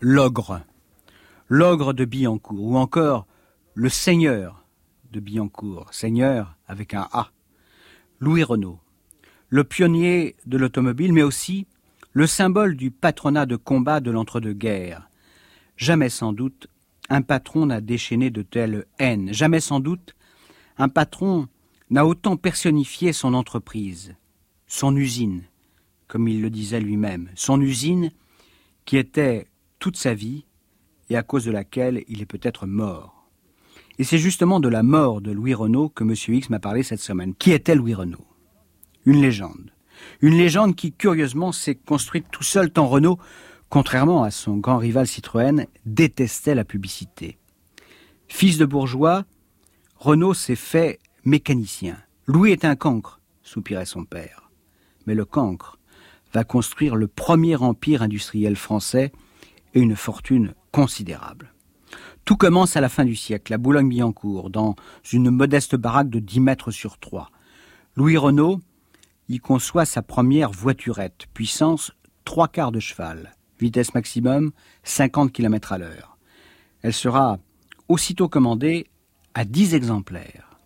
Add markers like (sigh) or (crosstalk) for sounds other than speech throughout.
l'ogre, l'ogre de Billancourt, ou encore le seigneur de Billancourt, seigneur avec un A, Louis Renault, le pionnier de l'automobile, mais aussi le symbole du patronat de combat de l'entre-deux-guerres. Jamais sans doute un patron n'a déchaîné de telle haine, jamais sans doute un patron n'a autant personnifié son entreprise, son usine, comme il le disait lui-même, son usine qui était toute sa vie et à cause de laquelle il est peut-être mort. Et c'est justement de la mort de Louis Renault que M. X m'a parlé cette semaine. Qui était Louis Renault Une légende. Une légende qui, curieusement, s'est construite tout seul, tant Renault, contrairement à son grand rival Citroën, détestait la publicité. Fils de bourgeois, Renault s'est fait mécanicien. Louis est un cancre, soupirait son père. Mais le cancre, va construire le premier empire industriel français et une fortune considérable. Tout commence à la fin du siècle, à Boulogne-Billancourt, dans une modeste baraque de 10 mètres sur 3. Louis Renault y conçoit sa première voiturette, puissance trois quarts de cheval, vitesse maximum 50 km à l'heure. Elle sera aussitôt commandée à 10 exemplaires.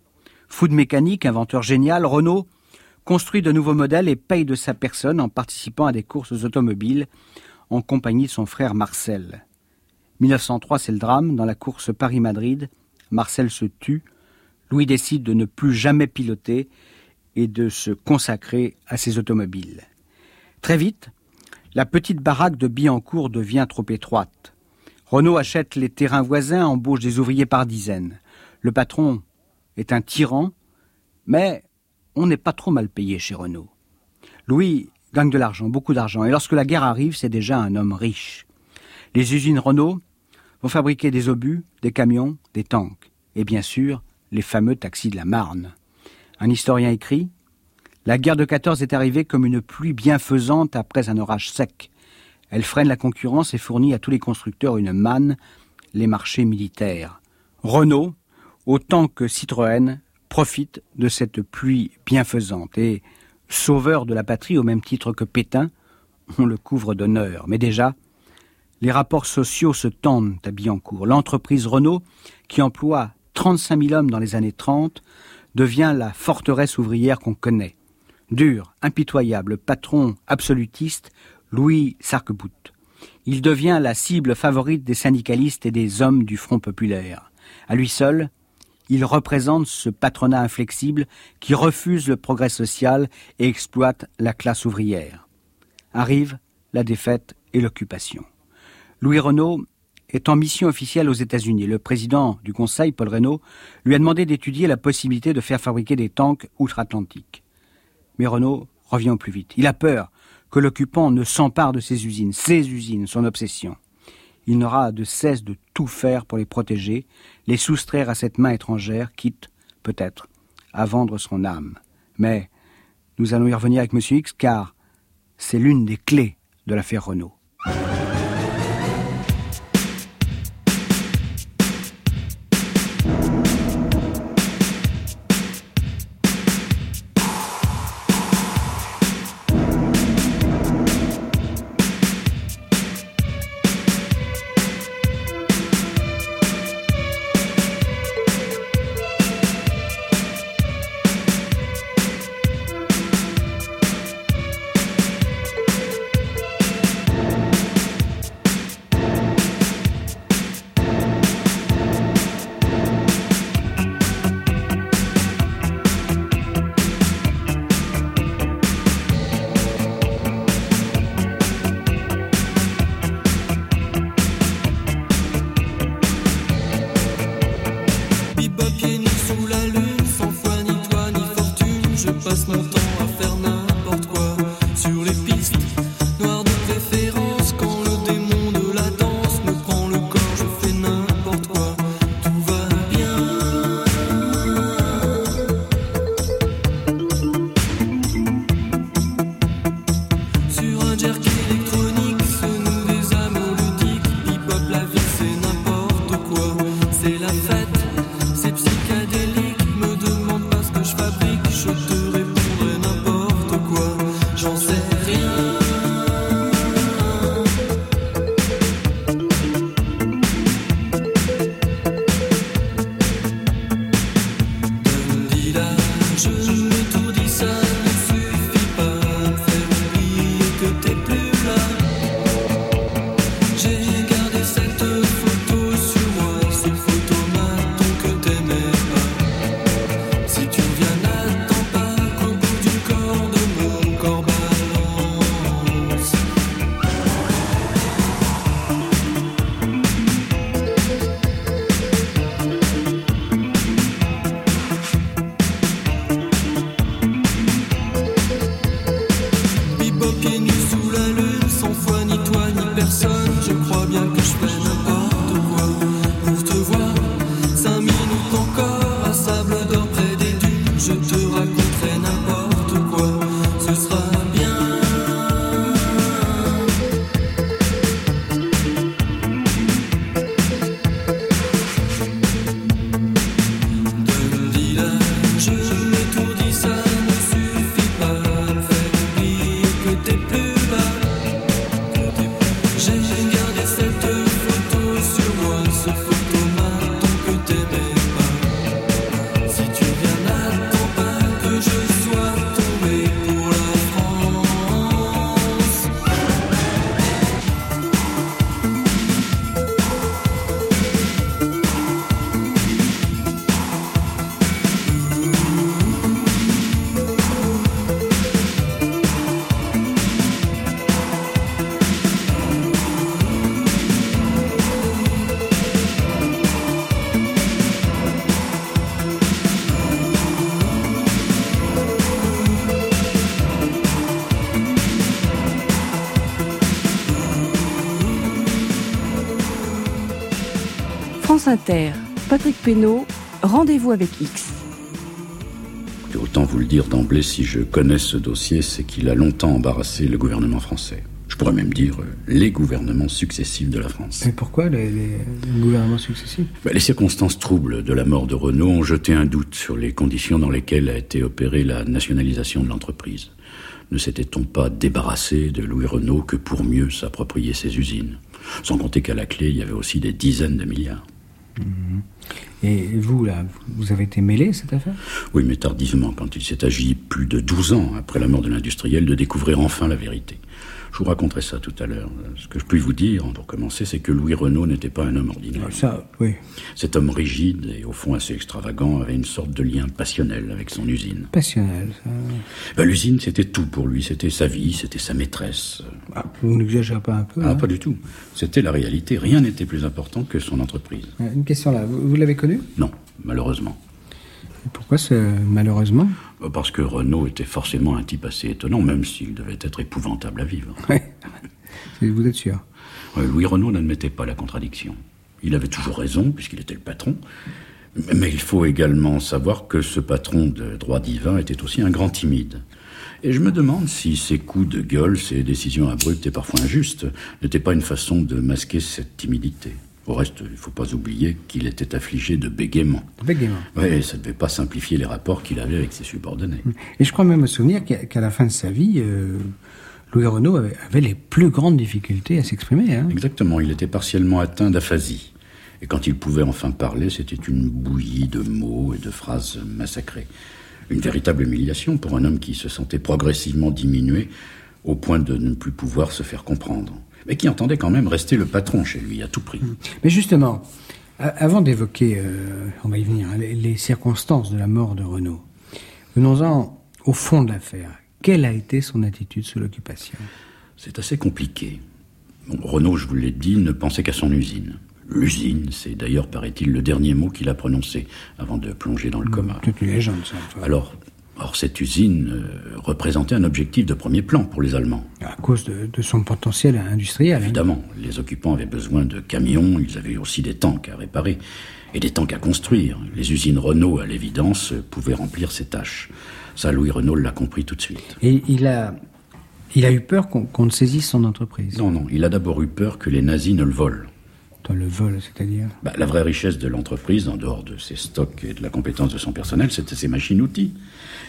Fou de mécanique, inventeur génial, Renault construit de nouveaux modèles et paye de sa personne en participant à des courses automobiles en compagnie de son frère Marcel. 1903, c'est le drame. Dans la course Paris-Madrid, Marcel se tue. Louis décide de ne plus jamais piloter et de se consacrer à ses automobiles. Très vite, la petite baraque de Billancourt devient trop étroite. Renault achète les terrains voisins, embauche des ouvriers par dizaines. Le patron est un tyran, mais on n'est pas trop mal payé chez Renault. Louis gagne de l'argent, beaucoup d'argent, et lorsque la guerre arrive, c'est déjà un homme riche. Les usines Renault vont fabriquer des obus, des camions, des tanks, et bien sûr, les fameux taxis de la Marne. Un historien écrit La guerre de 14 est arrivée comme une pluie bienfaisante après un orage sec. Elle freine la concurrence et fournit à tous les constructeurs une manne, les marchés militaires. Renault, autant que Citroën, profite de cette pluie bienfaisante et, sauveur de la patrie au même titre que Pétain, on le couvre d'honneur. Mais déjà, les rapports sociaux se tendent à Billancourt. L'entreprise Renault, qui emploie 35 000 hommes dans les années 30, devient la forteresse ouvrière qu'on connaît. Dur, impitoyable, patron absolutiste, Louis Sarquebout. Il devient la cible favorite des syndicalistes et des hommes du Front populaire. À lui seul, il représente ce patronat inflexible qui refuse le progrès social et exploite la classe ouvrière. Arrive la défaite et l'occupation. Louis Renault est en mission officielle aux États-Unis. Le président du Conseil, Paul Renault, lui a demandé d'étudier la possibilité de faire fabriquer des tanks outre-Atlantique. Mais Renault revient au plus vite. Il a peur que l'occupant ne s'empare de ses usines, ses usines, son obsession il n'aura de cesse de tout faire pour les protéger, les soustraire à cette main étrangère, quitte, peut-être, à vendre son âme. Mais nous allons y revenir avec M. X, car c'est l'une des clés de l'affaire Renault. France Inter, Patrick Pénaud, rendez-vous avec X. Autant vous le dire d'emblée, si je connais ce dossier, c'est qu'il a longtemps embarrassé le gouvernement français. Je pourrais même dire les gouvernements successifs de la France. Et pourquoi les, gouvernements successifs? Ben, Les circonstances troubles de la mort de Renault ont jeté un doute sur les conditions dans lesquelles a été opérée la nationalisation de l'entreprise. Ne s'était-on pas débarrassé de Louis Renault que pour mieux s'approprier ses usines? Sans compter qu'à la clé, il y avait aussi des dizaines de milliards. Et vous, là, vous avez été mêlé cette affaire? Oui, mais tardivement, quand il s'est agi, plus de 12 ans après la mort de l'industriel, de découvrir enfin la vérité. Je vous raconterai ça tout à l'heure. Ce que je puis vous dire, pour commencer, c'est que Louis Renault n'était pas un homme ordinaire. Ça, oui. Cet homme rigide et au fond assez extravagant avait une sorte de lien passionnel avec son usine. Passionnel, ça... Ben, L'usine, c'était tout pour lui. C'était sa vie, c'était sa maîtresse. Ah, vous n'exagérez pas un peu Ah, pas du tout. C'était la réalité. Rien n'était plus important que son entreprise. Une question là. Vous, l'avez connu? Non, malheureusement. Pourquoi malheureusement parce que Renault était forcément un type assez étonnant, même s'il devait être épouvantable à vivre. (laughs) vous êtes sûr Louis Renault n'admettait pas la contradiction. Il avait toujours raison, puisqu'il était le patron. Mais il faut également savoir que ce patron de droit divin était aussi un grand timide. Et je me demande si ses coups de gueule, ses décisions abruptes et parfois injustes, n'étaient pas une façon de masquer cette timidité. Au reste, il ne faut pas oublier qu'il était affligé de bégaiement. Bégaiement. Oui, ça ne devait pas simplifier les rapports qu'il avait avec ses subordonnés. Et je crois même me souvenir qu'à la fin de sa vie, euh, Louis Renault avait, les plus grandes difficultés à s'exprimer. Hein. Exactement, il était partiellement atteint d'aphasie. Et quand il pouvait enfin parler, c'était une bouillie de mots et de phrases massacrées. Une véritable humiliation pour un homme qui se sentait progressivement diminué au point de ne plus pouvoir se faire comprendre mais qui entendait quand même rester le patron chez lui à tout prix. Mmh. Mais justement, avant d'évoquer, euh, on va y venir, hein, les, circonstances de la mort de Renault, venons-en au fond de l'affaire. Quelle a été son attitude sous l'occupation? C'est assez compliqué. Renault, je vous l'ai dit, ne pensait qu'à son usine. L'usine, c'est d'ailleurs, paraît-il, le dernier mot qu'il a prononcé avant de plonger dans le mmh, coma. C'est une légende, ça. Alors, Or, cette usine euh, représentait un objectif de premier plan pour les Allemands. À cause de, son potentiel industriel. Hein. Évidemment, les occupants avaient besoin de camions, ils avaient aussi des tanks à réparer et des tanks à construire. Les usines Renault, à l'évidence, pouvaient remplir ces tâches. Ça, Louis Renault l'a compris tout de suite. Et il a, il a eu peur qu'on ne saisisse son entreprise? Non, non, il a d'abord eu peur que les nazis ne le volent le vol, c'est-à-dire bah, La vraie richesse de l'entreprise, en dehors de ses stocks et de la compétence de son personnel, c'était ses machines-outils.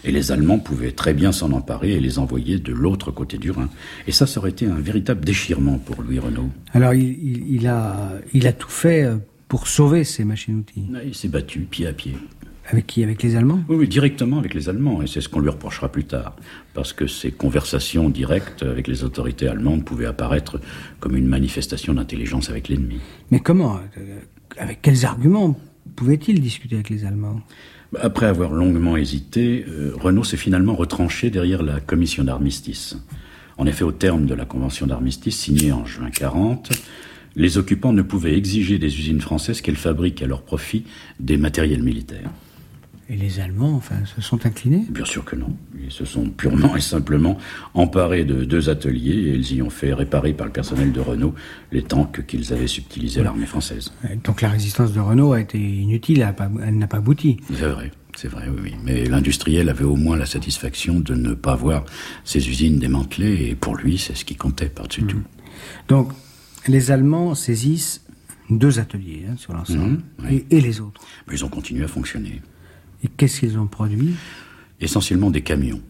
Et les Allemands pouvaient très bien s'en emparer et les envoyer de l'autre côté du Rhin. Et ça, ça aurait été un véritable déchirement pour Louis Renault. Alors, il, a, il a tout fait euh, pour sauver ces machines-outils Il s'est battu pied à pied. Avec qui? Avec les Allemands? Oui, directement avec les Allemands. Et c'est ce qu'on lui reprochera plus tard. Parce que ces conversations directes avec les autorités allemandes pouvaient apparaître comme une manifestation d'intelligence avec l'ennemi. Mais comment euh, Avec quels arguments pouvait-il discuter avec les Allemands? Après avoir longuement hésité, euh, Renault s'est finalement retranché derrière la commission d'armistice. En effet, au terme de la convention d'armistice signée en juin 40, les occupants ne pouvaient exiger des usines françaises qu'elles fabriquent à leur profit des matériels militaires. Et les Allemands, enfin, se sont inclinés Bien sûr que non. Ils se sont purement et simplement emparés de deux ateliers et ils y ont fait réparer par le personnel de Renault les tanks qu'ils avaient subtilisés à l'armée française. Donc la résistance de Renault a été inutile, elle n'a pas abouti. C'est vrai. C'est vrai, oui, oui. Mais l'industriel avait au moins la satisfaction de ne pas voir ses usines démantelées, et pour lui, c'est ce qui comptait par-dessus mmh. tout. Donc, les Allemands saisissent deux ateliers hein, sur l'ensemble, mmh, et, les autres. Mais ils ont continué à fonctionner. Et qu'est-ce qu'ils ont produit? Essentiellement des camions,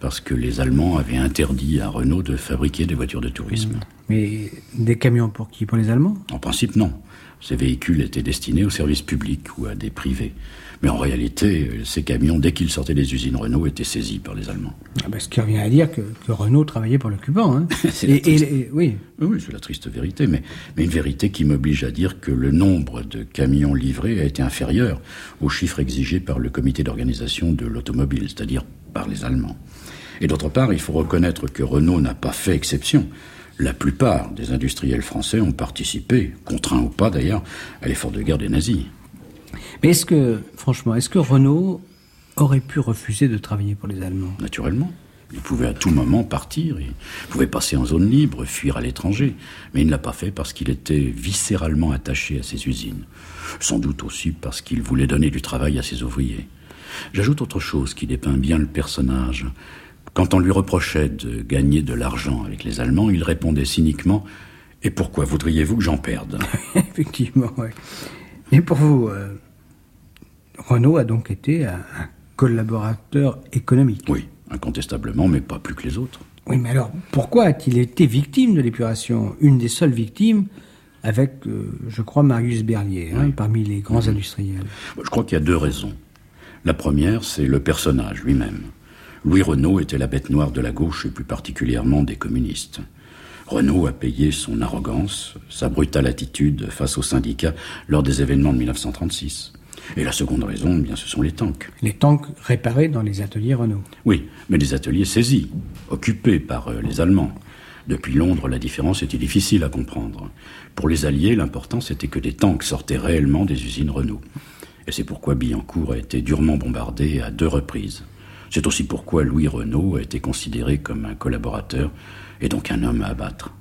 parce que les Allemands avaient interdit à Renault de fabriquer des voitures de tourisme. Mais des camions pour qui? Pour les Allemands? En principe, non. Ces véhicules étaient destinés au service public ou à des privés. Mais en réalité, ces camions, dès qu'ils sortaient des usines Renault, étaient saisis par les Allemands. Ah ben, ce qui revient à dire que, Renault travaillait pour l'occupant. Hein. (laughs) et, oui, oui c'est la triste vérité, mais, mais une vérité qui m'oblige à dire que le nombre de camions livrés a été inférieur aux chiffres exigés par le comité d'organisation de l'automobile, c'est-à-dire par les Allemands. Et d'autre part, il faut reconnaître que Renault n'a pas fait exception. La plupart des industriels français ont participé, contraints ou pas d'ailleurs, à l'effort de guerre des nazis. Mais est-ce que, franchement, est-ce que Renault aurait pu refuser de travailler pour les Allemands? Naturellement. Il pouvait à tout moment partir, il pouvait passer en zone libre, fuir à l'étranger, mais il ne l'a pas fait parce qu'il était viscéralement attaché à ses usines. Sans doute aussi parce qu'il voulait donner du travail à ses ouvriers. J'ajoute autre chose qui dépeint bien le personnage. Quand on lui reprochait de gagner de l'argent avec les Allemands, il répondait cyniquement Et pourquoi voudriez-vous que j'en perde? (laughs) Effectivement, oui. Et pour vous, euh, Renault a donc été un, collaborateur économique. Oui, incontestablement, mais pas plus que les autres. Oui, mais alors pourquoi a-t-il été victime de l'épuration? Une des seules victimes avec, euh, je crois, Marius Berlier, hein, parmi les grands industriels. Je crois qu'il y a deux raisons. La première, c'est le personnage lui-même. Louis Renault était la bête noire de la gauche et plus particulièrement des communistes. Renault a payé son arrogance, sa brutale attitude face aux syndicats lors des événements de 1936. Et la seconde raison, eh bien, ce sont les tanks. Les tanks réparés dans les ateliers Renault. Oui, mais des ateliers saisis, occupés par euh, les Allemands. Depuis Londres, la différence était difficile à comprendre. Pour les Alliés, l'important c'était que des tanks sortaient réellement des usines Renault. Et c'est pourquoi Billancourt a été durement bombardé à deux reprises. C'est aussi pourquoi Louis Renault a été considéré comme un collaborateur et donc un homme à abattre.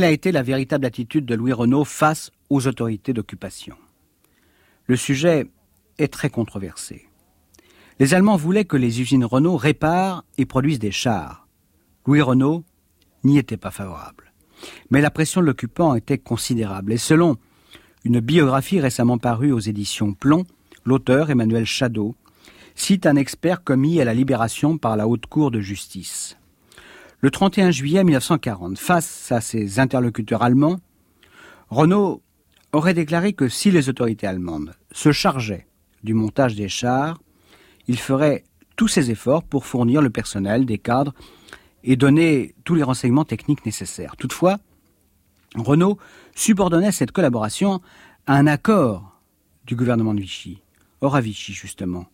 Quelle a été la véritable attitude de Louis Renault face aux autorités d'occupation? Le sujet est très controversé. Les Allemands voulaient que les usines Renault réparent et produisent des chars. Louis Renault n'y était pas favorable. Mais la pression de l'occupant était considérable et selon une biographie récemment parue aux éditions Plomb, l'auteur Emmanuel Chadot cite un expert commis à la libération par la Haute Cour de justice. Le 31 juillet 1940, face à ses interlocuteurs allemands, Renault aurait déclaré que si les autorités allemandes se chargeaient du montage des chars, il ferait tous ses efforts pour fournir le personnel, des cadres et donner tous les renseignements techniques nécessaires. Toutefois, Renault subordonnait cette collaboration un accord du gouvernement de Vichy. Or, à Vichy, justement,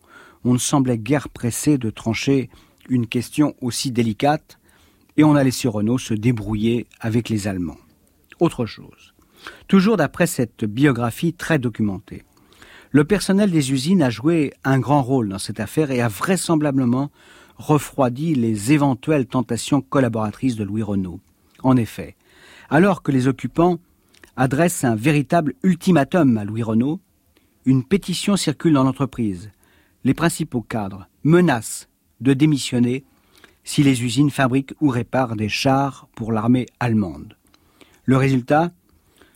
on ne semblait guère pressé de trancher une question aussi délicate, et on a laissé Renault se débrouiller avec les Allemands. Autre chose. Toujours d'après cette biographie très documentée. Le personnel des usines a joué un grand rôle dans cette affaire et a vraisemblablement refroidi les éventuelles tentations collaboratrices de Louis Renault. En effet, alors que les occupants adressent un véritable ultimatum à Louis Renault, une pétition circule dans l'entreprise. Les principaux cadres menacent de démissionner si les usines fabriquent ou réparent des chars pour l'armée allemande. Le résultat,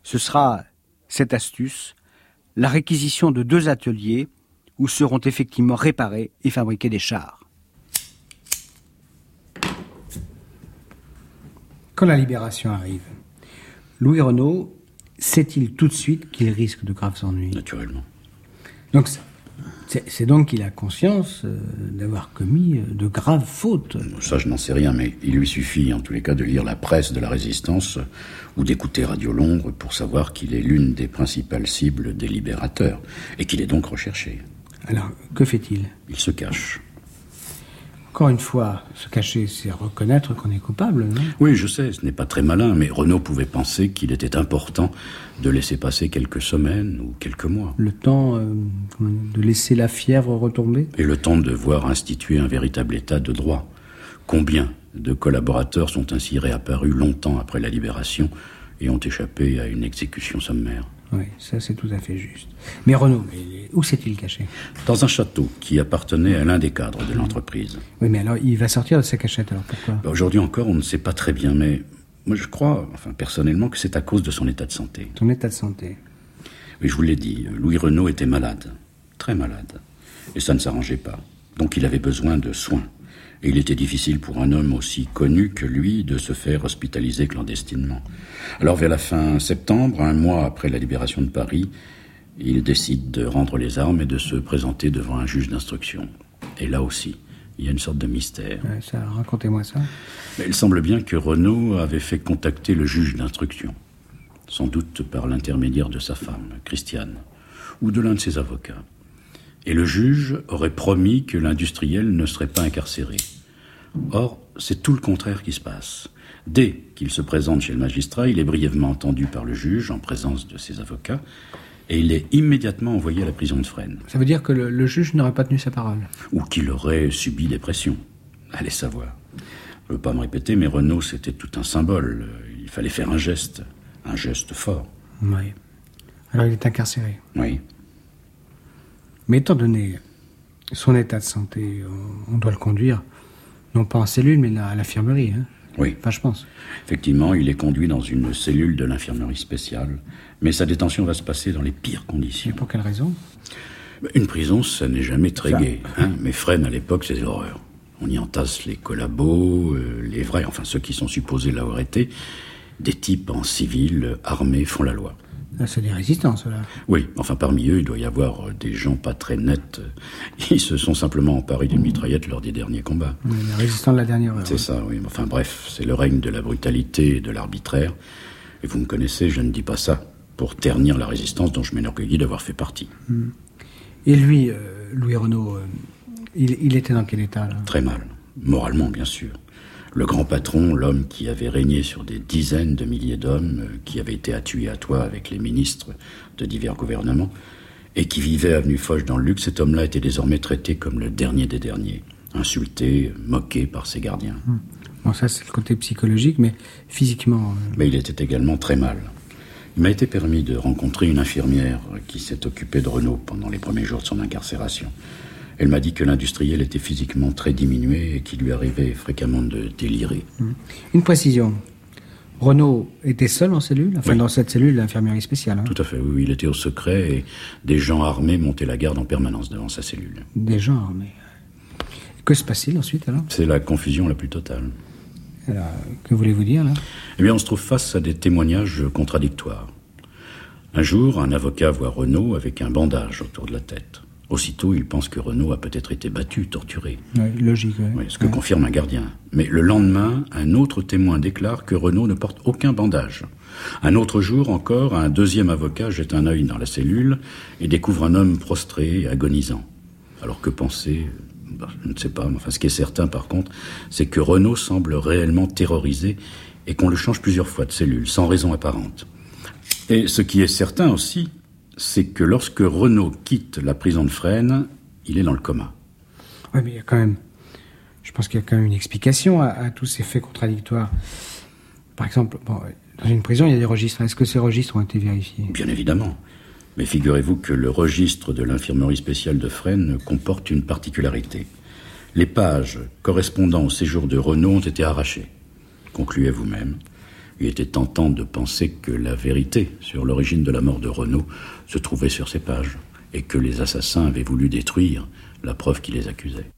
ce sera cette astuce, la réquisition de deux ateliers où seront effectivement réparés et fabriqués des chars. Quand la libération arrive, Louis Renault sait-il tout de suite qu'il risque de graves ennuis? Naturellement. Donc c'est donc qu'il a conscience euh, d'avoir commis euh, de graves fautes. Ça, je n'en sais rien, mais il lui suffit en tous les cas de lire la presse de la résistance ou d'écouter Radio Londres pour savoir qu'il est l'une des principales cibles des libérateurs et qu'il est donc recherché. Alors, que fait-il? Il se cache. Encore une fois, se cacher, c'est reconnaître qu'on est coupable, non? Oui, je sais, ce n'est pas très malin, mais Renaud pouvait penser qu'il était important de laisser passer quelques semaines ou quelques mois. Le temps euh, de laisser la fièvre retomber? Et le temps de voir instituer un véritable état de droit. Combien de collaborateurs sont ainsi réapparus longtemps après la libération et ont échappé à une exécution sommaire? Oui, ça c'est tout à fait juste. Mais Renaud, où s'est-il caché? Dans un château qui appartenait à l'un des cadres de l'entreprise. Oui, mais alors il va sortir de sa cachette, alors pourquoi? Bah, Aujourd'hui encore, on ne sait pas très bien, mais moi je crois, enfin personnellement, que c'est à cause de son état de santé. Son état de santé Oui, je vous l'ai dit, Louis Renaud était malade, très malade. Et ça ne s'arrangeait pas. Donc il avait besoin de soins. Et il était difficile pour un homme aussi connu que lui de se faire hospitaliser clandestinement. Alors vers la fin septembre, un mois après la libération de Paris, il décide de rendre les armes et de se présenter devant un juge d'instruction. Et là aussi, il y a une sorte de mystère. ça, racontez-moi ça. Mais il semble bien que Renaud avait fait contacter le juge d'instruction, sans doute par l'intermédiaire de sa femme, Christiane, ou de l'un de ses avocats. Et le juge aurait promis que l'industriel ne serait pas incarcéré. Or, c'est tout le contraire qui se passe. Dès qu'il se présente chez le magistrat, il est brièvement entendu par le juge en présence de ses avocats et il est immédiatement envoyé à la prison de Fresnes. Ça veut dire que le, juge n'aurait pas tenu sa parole Ou qu'il aurait subi des pressions. Allez savoir. Je ne veux pas me répéter, mais Renault, c'était tout un symbole. Il fallait faire un geste, un geste fort. Oui. Alors il est incarcéré. Oui. Mais étant donné son état de santé, on doit le conduire, non pas en cellule, mais à l'infirmerie. Hein. Oui. Enfin, je pense. Effectivement, il est conduit dans une cellule de l'infirmerie spéciale, mais sa détention va se passer dans les pires conditions. Et pour quelle raison? Une prison, ça n'est jamais très gai. Hein mais Fresnes, à l'époque, c'est l'horreur. On y entasse les collabos, euh, les vrais, enfin ceux qui sont supposés l'avoir été. Des types en civil, armés, font la loi. Ah, c'est des résistants, ceux-là. Oui, enfin parmi eux, il doit y avoir euh, des gens pas très nets. (laughs) Ils se sont simplement emparés d'une mitraillette lors des derniers combats. les résistants de la dernière heure. C'est ça, oui. Enfin bref, c'est le règne de la brutalité et de l'arbitraire. Et vous me connaissez, je ne dis pas ça pour ternir la résistance dont je m'énorgueillis d'avoir fait partie. Hmm. Et lui, euh, Louis Renault, euh, il, il, était dans quel état là? Très mal. Moralement, bien sûr le grand patron, l'homme qui avait régné sur des dizaines de milliers d'hommes, euh, qui avait été à tuer à toi avec les ministres de divers gouvernements, et qui vivait avenue Foch dans le luxe, cet homme-là était désormais traité comme le dernier des derniers, insulté, moqué par ses gardiens. Hmm. Bon, ça c'est le côté psychologique, mais physiquement. Euh, mais il était également très mal. Il m'a été permis de rencontrer une infirmière qui s'est occupée de Renaud pendant les premiers jours de son incarcération. Elle m'a dit que l'industriel était physiquement très diminué et qu'il lui arrivait fréquemment de délirer. Mmh. Une précision. Renaud était seul en cellule Enfin, dans cette cellule, l'infirmerie spéciale. Hein Tout à fait, oui. Il était au secret et des gens armés montaient la garde en permanence devant sa cellule. Des gens armés. Que se passe-t-il ensuite alors? C'est la confusion la plus totale. Alors, que voulez-vous dire là? Eh bien, on se trouve face à des témoignages contradictoires. Un jour, un avocat voit Renaud avec un bandage autour de la tête. Aussitôt, il pense que Renaud a peut-être été battu, torturé. Oui, logique. Oui, ce que confirme un gardien. Mais le lendemain, un autre témoin déclare que Renaud ne porte aucun bandage. Un autre jour encore, un deuxième avocat jette un œil dans la cellule et découvre un homme prostré et agonisant. Alors que penser? Bah, Je ne sais pas. Enfin, ce qui est certain, par contre, c'est que Renaud semble réellement terrorisé et qu'on le change plusieurs fois de cellule, sans raison apparente. Et ce qui est certain aussi, c'est que lorsque Renaud quitte la prison de Fresnes, il est dans le coma. Oui, mais il y a quand même. Je pense qu'il y a quand même une explication à, tous ces faits contradictoires. Par exemple, dans une prison, il y a des registres. Est-ce que ces registres ont été vérifiés? Bien évidemment. Mais figurez-vous que le registre de l'infirmerie spéciale de Fresnes comporte une particularité. Les pages correspondant au séjour de Renaud ont été arrachées. Concluez vous-même. Il était tentant de penser que la vérité sur l'origine de la mort de Renaud se trouvait sur ces pages, et que les assassins avaient voulu détruire la preuve qui les accusait.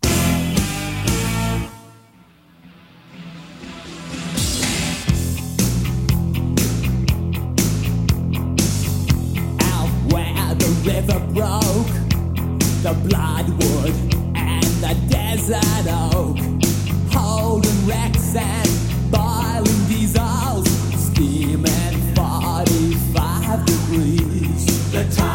time.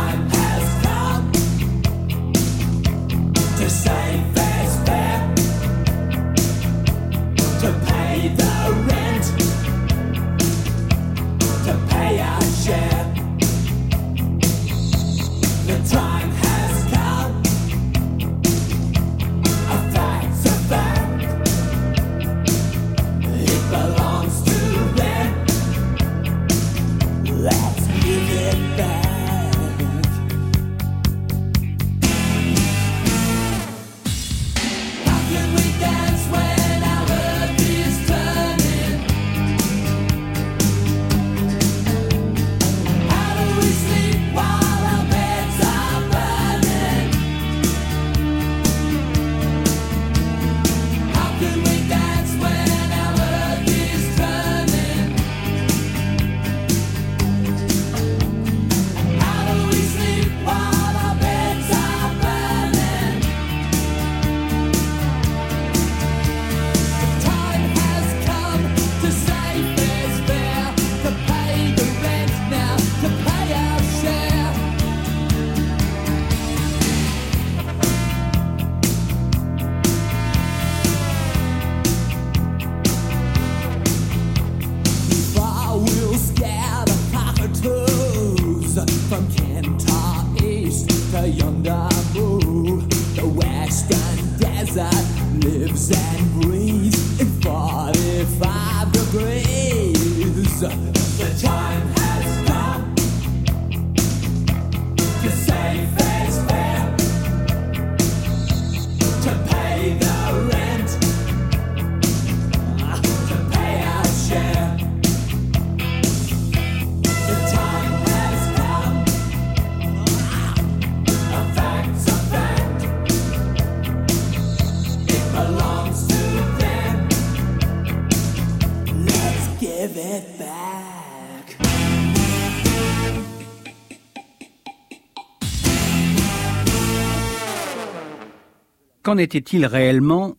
Qu'en était-il réellement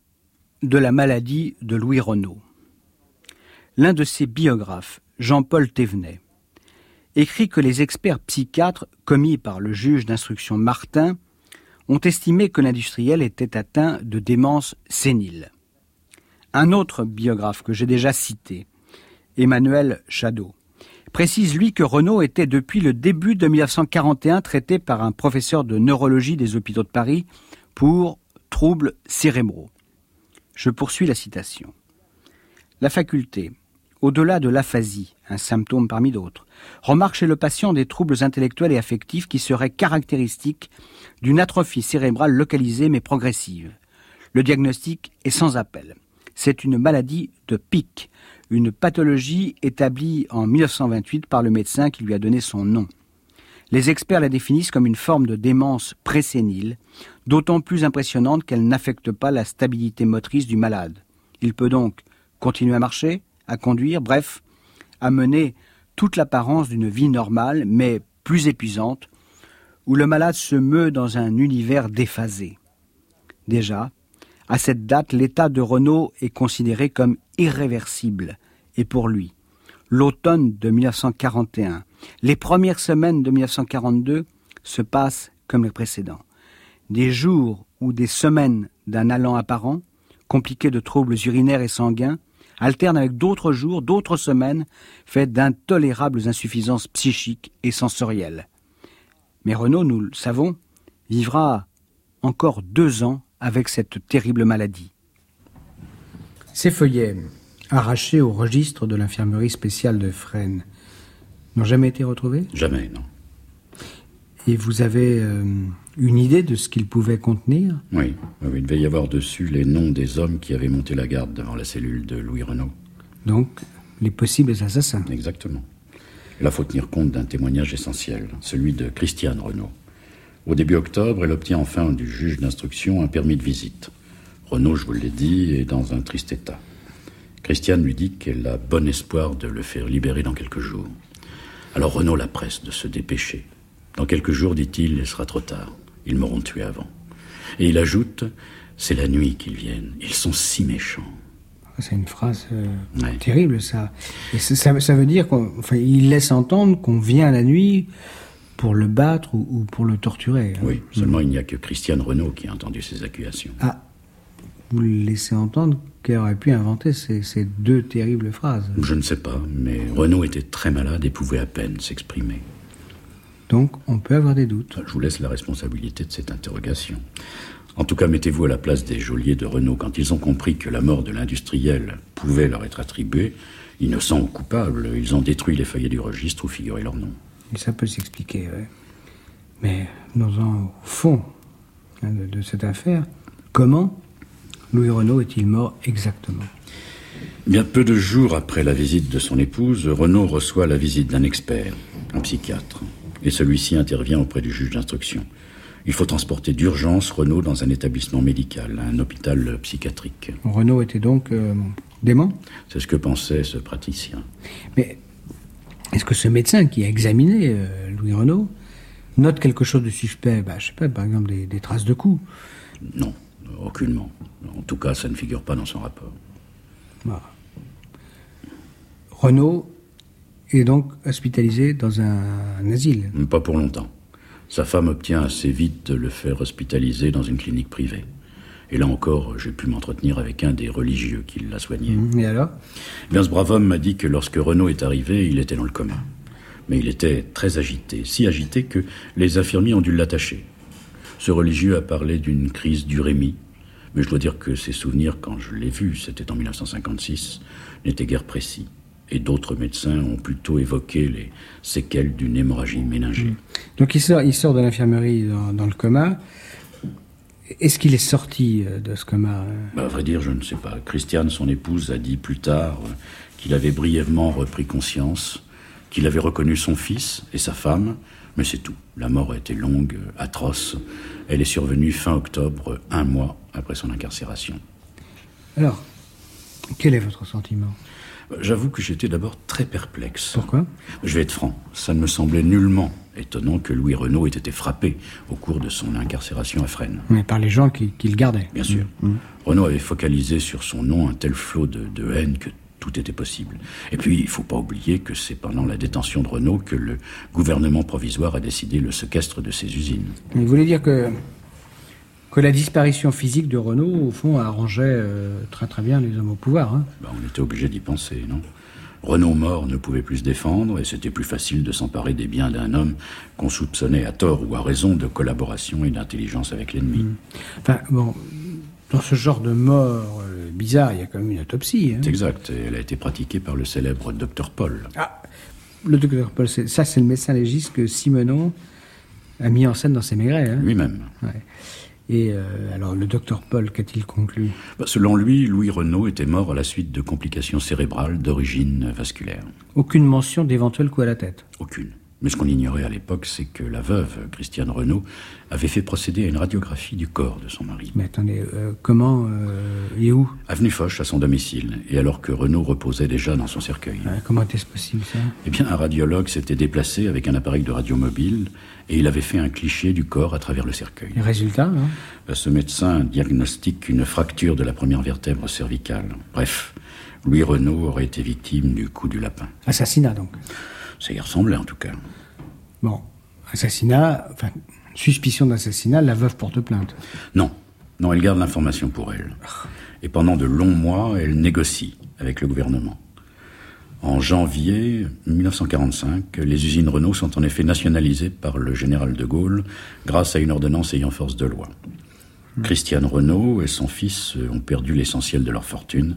de la maladie de Louis Renault L'un de ses biographes, Jean-Paul Thévenet, écrit que les experts psychiatres commis par le juge d'instruction Martin ont estimé que l'industriel était atteint de démence sénile. Un autre biographe que j'ai déjà cité, Emmanuel Chadot, précise lui que Renault était depuis le début de 1941 traité par un professeur de neurologie des hôpitaux de Paris pour troubles cérébraux. Je poursuis la citation. La faculté, au-delà de l'aphasie, un symptôme parmi d'autres, remarque chez le patient des troubles intellectuels et affectifs qui seraient caractéristiques d'une atrophie cérébrale localisée mais progressive. Le diagnostic est sans appel. C'est une maladie de pic, une pathologie établie en 1928 par le médecin qui lui a donné son nom. Les experts la définissent comme une forme de démence présénile, d'autant plus impressionnante qu'elle n'affecte pas la stabilité motrice du malade. Il peut donc continuer à marcher, à conduire, bref, à mener toute l'apparence d'une vie normale, mais plus épuisante, où le malade se meut dans un univers déphasé. Déjà, à cette date, l'état de Renault est considéré comme irréversible, et pour lui, l'automne de 1941. Les premières semaines de 1942 se passent comme les précédents. Des jours ou des semaines d'un allant apparent, compliqués de troubles urinaires et sanguins, alternent avec d'autres jours, d'autres semaines, faites d'intolérables insuffisances psychiques et sensorielles. Mais Renaud, nous le savons, vivra encore deux ans avec cette terrible maladie. Ces feuillets, arrachés au registre de l'infirmerie spéciale de Fresnes, n'ont jamais été retrouvés Jamais, non. Et vous avez euh, une idée de ce qu'ils pouvaient contenir oui. oui, il devait y avoir dessus les noms des hommes qui avaient monté la garde devant la cellule de Louis Renault. Donc, les possibles assassins. Exactement. Et là, faut tenir compte d'un témoignage essentiel, celui de Christiane Renault. Au début octobre, elle obtient enfin du juge d'instruction un permis de visite. Renaud, je vous l'ai dit, est dans un triste état. Christiane lui dit qu'elle a bon espoir de le faire libérer dans quelques jours. Alors Renaud la presse de se dépêcher. Dans quelques jours, dit-il, il sera trop tard. Ils m'auront tué avant. Et il ajoute C'est la nuit qu'ils viennent. Ils sont si méchants. C'est une phrase euh, terrible, ça. Et ça, ça veut dire qu'il laisse entendre qu'on vient la nuit pour le battre ou, pour le torturer. Hein. Oui, seulement il n'y a que Christiane Renaud qui a entendu ces accusations. Ah, vous laissez entendre qu'elle aurait pu inventer ces, ces, deux terribles phrases. Je ne sais pas, mais Renaud était très malade et pouvait à peine s'exprimer. Donc on peut avoir des doutes. Je vous laisse la responsabilité de cette interrogation. En tout cas, mettez-vous à la place des geôliers de Renault. Quand ils ont compris que la mort de l'industriel pouvait leur être attribuée, innocents ou coupables, ils ont détruit les feuillets du registre où figurait leur nom. Et ça peut s'expliquer, oui. Mais nous au fond hein, de, cette affaire, comment Louis Renault est-il mort exactement? Bien peu de jours après la visite de son épouse, Renault reçoit la visite d'un expert, un psychiatre, et celui-ci intervient auprès du juge d'instruction. Il faut transporter d'urgence Renault dans un établissement médical, un hôpital psychiatrique. Renault était donc euh, dément? C'est ce que pensait ce praticien. Mais est-ce que ce médecin qui a examiné euh, Louis Renault note quelque chose de suspect? Bah, Je sais pas, par exemple des, traces de coups Non, aucunement. En tout cas, ça ne figure pas dans son rapport. Renault est donc hospitalisé dans un asile Pas pour longtemps. Sa femme obtient assez vite de le faire hospitaliser dans une clinique privée. Et là encore, j'ai pu m'entretenir avec un des religieux qui l'a soigné. Mmh, et alors? Eh Bien, ce brave homme m'a dit que lorsque Renaud est arrivé, il était dans le coma. Mais il était très agité, si agité que les infirmiers ont dû l'attacher. Ce religieux a parlé d'une crise d'urémie, mais je dois dire que ses souvenirs, quand je l'ai vu, c'était en 1956, n'étaient guère précis. Et d'autres médecins ont plutôt évoqué les séquelles d'une hémorragie méningée. Mmh. Donc il sort, il sort de l'infirmerie dans, le coma. Est-ce qu'il est sorti euh, de ce coma euh? Bah, À vrai dire, je ne sais pas. Christiane, son épouse, a dit plus tard euh, qu'il avait brièvement repris conscience, qu'il avait reconnu son fils et sa femme, mais c'est tout. La mort a été longue, atroce. Elle est survenue fin octobre, un mois après son incarcération. Alors, quel est votre sentiment? J'avoue que j'étais d'abord très perplexe. Pourquoi? Je vais être franc, ça ne me semblait nullement étonnant que Louis Renault ait été frappé au cours de son incarcération à Fresnes. Mais par les gens qui, le gardaient. Bien sûr. Mmh. Mmh. Renault avait focalisé sur son nom un tel flot de, haine que tout était possible. Et puis, il ne faut pas oublier que c'est pendant la détention de Renault que le gouvernement provisoire a décidé le séquestre de ses usines. Vous voulez dire que que la disparition physique de Renault, au fond, arrangeait euh, très très bien les hommes au pouvoir. Hein? Ben, on était obligé d'y penser, non? Renault mort ne pouvait plus se défendre et c'était plus facile de s'emparer des biens d'un homme qu'on soupçonnait à tort ou à raison de collaboration et d'intelligence avec l'ennemi. Mmh. Enfin, bon, dans ce genre de mort euh, bizarre, il y a quand même une autopsie. Hein. C'est exact, elle a été pratiquée par le célèbre docteur Paul. Ah, le docteur Paul, ça c'est le médecin légiste que Simenon a mis en scène dans ses maigret. Hein. Lui-même. Ouais. Et euh, alors, le docteur Paul, qu'a-t-il conclu? Bah, Selon lui, Louis Renault était mort à la suite de complications cérébrales d'origine vasculaire. Aucune mention d'éventuel coup à la tête? Aucune. Mais ce qu'on ignorait à l'époque, c'est que la veuve, Christiane Renault, avait fait procéder à une radiographie du corps de son mari. Mais attendez, euh, comment euh, et où? Avenue Foch, à son domicile, et alors que Renault reposait déjà dans son cercueil. comment était-ce possible, ça? Eh bien, un radiologue s'était déplacé avec un appareil de radio mobile, et il avait fait un cliché du corps à travers le cercueil. Les résultats hein? Ce médecin diagnostique une fracture de la première vertèbre cervicale. Bref, Louis Renault aurait été victime du coup du lapin. Assassinat donc Ça y ressemblait en tout cas. Bon, assassinat, enfin, suspicion d'assassinat, la veuve porte plainte. Non, non, elle garde l'information pour elle. Et pendant de longs mois, elle négocie avec le gouvernement. En janvier 1945, les usines Renault sont en effet nationalisées par le général de Gaulle grâce à une ordonnance ayant force de loi. Hmm. Christiane Renault et son fils ont perdu l'essentiel de leur fortune,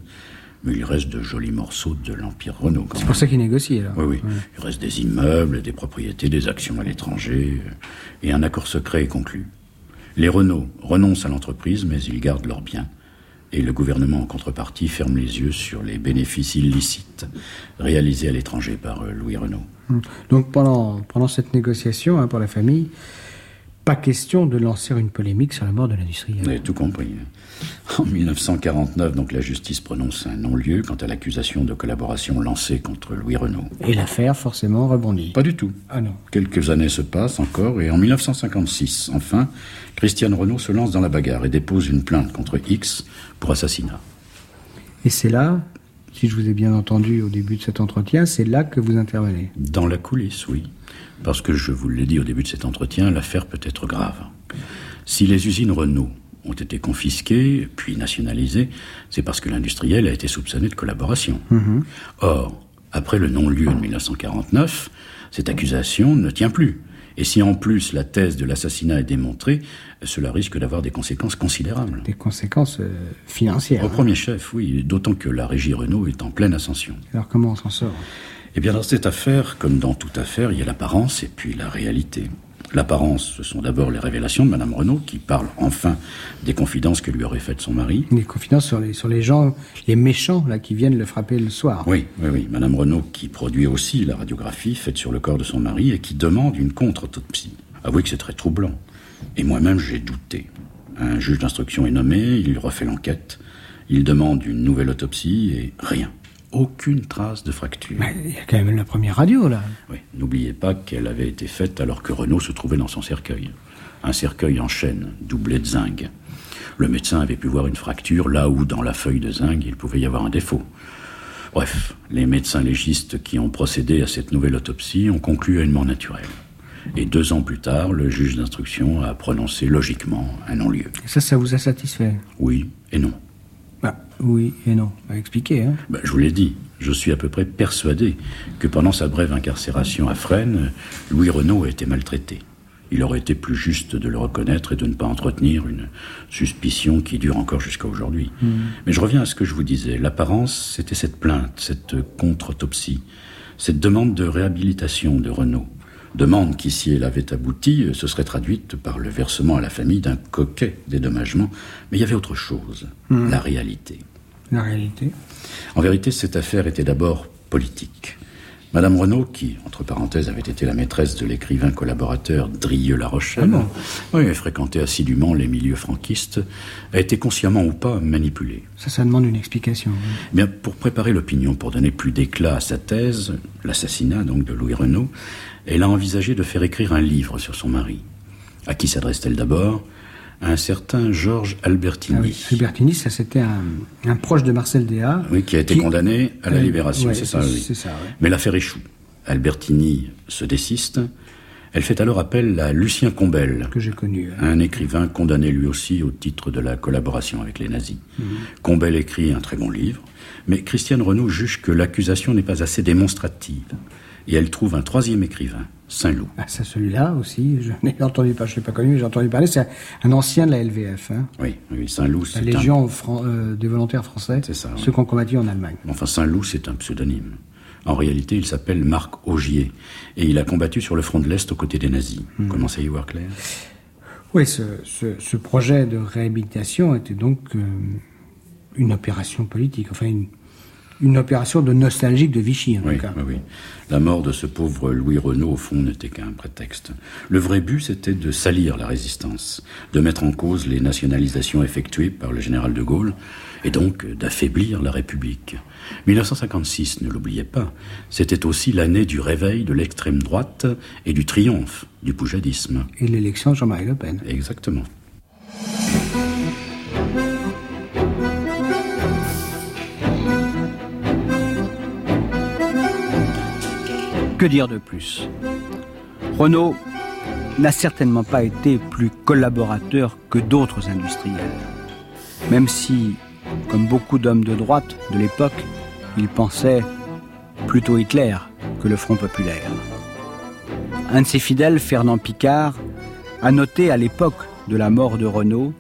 mais il reste de jolis morceaux de l'Empire Renault. C'est pour ça qu'ils négocient, là. Oui, oui. Il reste des immeubles, des propriétés, des actions à l'étranger, et un accord secret est conclu. Les Renault renoncent à l'entreprise, mais ils gardent leurs biens et le gouvernement en contrepartie ferme les yeux sur les bénéfices illicites réalisés à l'étranger par euh, Louis Renault. Hmm. Donc pendant, pendant cette négociation hein, pour la famille, pas question de lancer une polémique sur la mort de l'industrie. Vous avez tout compris. En 1949, donc la justice prononce un non-lieu quant à l'accusation de collaboration lancée contre Louis Renault. Et l'affaire forcément rebondit. Pas du tout. Ah non. Quelques années se passent encore et en 1956, enfin, Christiane Renault se lance dans la bagarre et dépose une plainte contre X pour assassinat. Et c'est là, si je vous ai bien entendu au début de cet entretien, c'est là que vous intervenez. Dans la coulisse, oui. Parce que je vous l'ai dit au début de cet entretien, l'affaire peut être grave. Si les usines Renault ont été confisquées, puis nationalisées, c'est parce que l'industriel a été soupçonné de collaboration. Mhm. Or, après le non-lieu de 1949, cette accusation ne tient plus. Et si en plus la thèse de l'assassinat est démontrée, cela risque d'avoir des conséquences considérables. Des conséquences euh, financières. Au premier chef, oui, d'autant que la régie Renault est en pleine ascension. Alors comment on s'en sort? Eh bien, dans cette affaire, comme dans toute affaire, il y a l'apparence et puis la réalité. L'apparence, ce sont d'abord les révélations de Madame Renaud, qui parle enfin des confidences que lui aurait faites son mari. Des confidences sur les, sur les gens, les méchants, là, qui viennent le frapper le soir. Oui, oui, oui. Madame Renaud, qui produit aussi la radiographie faite sur le corps de son mari et qui demande une contre-autopsie. Avouez que c'est très troublant. Et moi-même, j'ai douté. Un juge d'instruction est nommé, il refait l'enquête, il demande une nouvelle autopsie et rien aucune trace de fracture. il y a quand même la première radio, là. Oui, n'oubliez pas qu'elle avait été faite alors que Renault se trouvait dans son cercueil. Un cercueil en chaîne, doublé de zinc. Le médecin avait pu voir une fracture là où, dans la feuille de zinc, il pouvait y avoir un défaut. Bref, les médecins légistes qui ont procédé à cette nouvelle autopsie ont conclu à une mort naturelle. Et deux ans plus tard, le juge d'instruction a prononcé logiquement un non-lieu. Ça, ça vous a satisfait Oui et non. Bah, oui et non. À expliquer. Hein. Bah, je vous l'ai dit. Je suis à peu près persuadé que pendant sa brève incarcération à Fresnes, Louis Renault a été maltraité. Il aurait été plus juste de le reconnaître et de ne pas entretenir une suspicion qui dure encore jusqu'à aujourd'hui. Hmm. Mais je reviens à ce que je vous disais. L'apparence, c'était cette plainte, cette contre-autopsie, cette demande de réhabilitation de Renault demande qui, si elle avait abouti, se serait traduite par le versement à la famille d'un coquet dédommagement. Mais il y avait autre chose, hmm. la réalité. La réalité En vérité, cette affaire était d'abord politique. Madame Renaud, qui, entre parenthèses, avait été la maîtresse de l'écrivain collaborateur Drieux-La Rochelle, ah oui, fréquentait assidûment les milieux franquistes, a été consciemment ou pas manipulée. Ça, ça demande une explication. Eh bien, pour préparer l'opinion, pour donner plus d'éclat à sa thèse, l'assassinat donc de Louis Renaud, elle a envisagé de faire écrire un livre sur son mari. À qui s'adresse-t-elle d'abord? Un certain Georges Albertini. Ah Albertini, ça c'était un, proche de Marcel Déat. Oui, qui a été condamné à la libération, c'est ça, oui. Mais l'affaire échoue. Albertini se désiste. Elle fait alors appel à Lucien Combel, que j'ai connu, un écrivain condamné lui aussi au titre de la collaboration avec les nazis. Mhm. Combel écrit un très bon livre, mais Christiane Renaud juge que l'accusation n'est pas assez démonstrative et elle trouve un troisième écrivain, Saint-Loup. Ah, c'est celui-là aussi, je n'ai (laughs) entendu pas, je l'ai pas connu, j'ai entendu parler, c'est un ancien de la LVF. Hein. Oui, oui Saint-Loup, c'est La Légion euh, des volontaires français, c'est ça, ceux qui ont combattu en Allemagne. Enfin, Saint-Loup, c'est un pseudonyme. En réalité, il s'appelle Marc Augier, et il a combattu sur le front de l'Est aux côtés des nazis. Hmm. commencez à y voir clair Oui, ce, ce, projet de réhabilitation était donc euh, une opération politique, enfin une une opération de nostalgique de Vichy, en oui, tout cas. Oui, oui. La mort de ce pauvre Louis Renault, au fond, n'était qu'un prétexte. Le vrai but, c'était de salir la résistance, de mettre en cause les nationalisations effectuées par le général de Gaulle, et donc d'affaiblir la République. 1956, ne l'oubliez pas, c'était aussi l'année du réveil de l'extrême droite et du triomphe du poujadisme. Et l'élection de Jean-Marie Le Pen. Exactement. Que dire de plus? Renault n'a certainement pas été plus collaborateur que d'autres industriels. Même si, comme beaucoup d'hommes de droite de l'époque, il pensait plutôt Hitler que le Front populaire. Un de ses fidèles, Fernand Picard, a noté à l'époque de la mort de Renault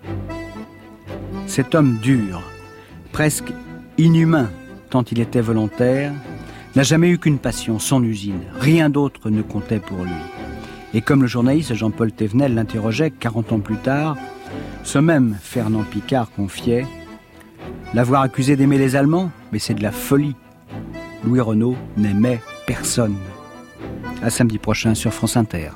cet homme dur, presque inhumain tant il était volontaire, n'a jamais eu qu'une passion, son usine. Rien d'autre ne comptait pour lui. Et comme le journaliste Jean-Paul Thévenel l'interrogeait 40 ans plus tard, ce même Fernand Picard confiait L'avoir accusé d'aimer les Allemands, mais c'est de la folie. Louis Renault n'aimait personne. À samedi prochain sur France Inter.